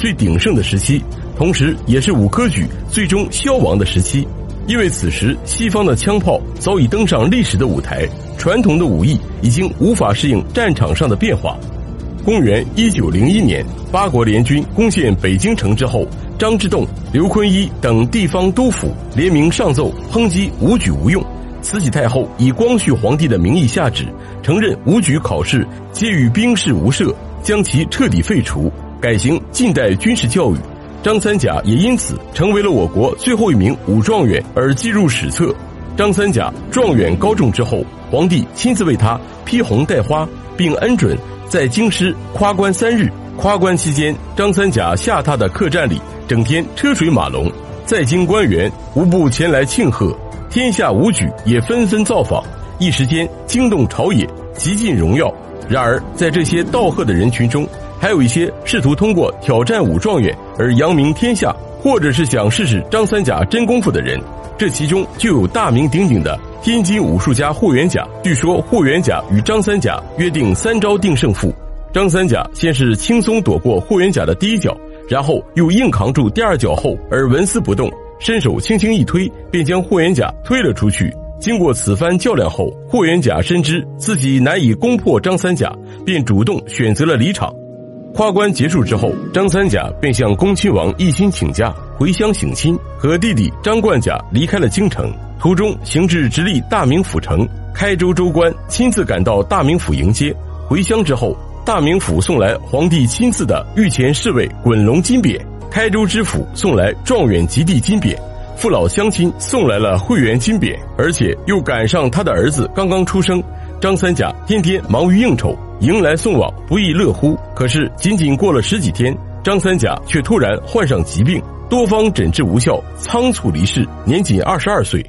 最鼎盛的时期，同时也是武科举最终消亡的时期。因为此时西方的枪炮早已登上历史的舞台，传统的武艺已经无法适应战场上的变化。公元一九零一年，八国联军攻陷北京城之后，张之洞、刘坤一等地方督府联名上奏抨击武举无用。慈禧太后以光绪皇帝的名义下旨，承认武举考试皆与兵事无涉，将其彻底废除，改行近代军事教育。张三甲也因此成为了我国最后一名武状元，而记入史册。张三甲状元高中之后，皇帝亲自为他披红戴花，并恩准在京师夸官三日。夸官期间，张三甲下榻的客栈里整天车水马龙，在京官员无不前来庆贺，天下武举也纷纷造访，一时间惊动朝野，极尽荣耀。然而，在这些道贺的人群中，还有一些试图通过挑战武状元而扬名天下，或者是想试试张三甲真功夫的人。这其中就有大名鼎鼎的天津武术家霍元甲。据说霍元甲与张三甲约定三招定胜负，张三甲先是轻松躲过霍元甲的第一脚，然后又硬扛住第二脚后而纹丝不动，伸手轻轻一推，便将霍元甲推了出去。经过此番较量后，霍元甲深知自己难以攻破张三甲，便主动选择了离场。夸关结束之后，张三甲便向恭亲王奕欣请假回乡省亲，和弟弟张冠甲离开了京城。途中行至直隶大名府城，开州州官亲自赶到大名府迎接。回乡之后，大名府送来皇帝亲赐的御前侍卫滚龙金匾，开州知府送来状元及第金匾，父老乡亲送来了会员金匾，而且又赶上他的儿子刚刚出生。张三甲天天忙于应酬。迎来送往不亦乐乎，可是仅仅过了十几天，张三甲却突然患上疾病，多方诊治无效，仓促离世，年仅二十二岁。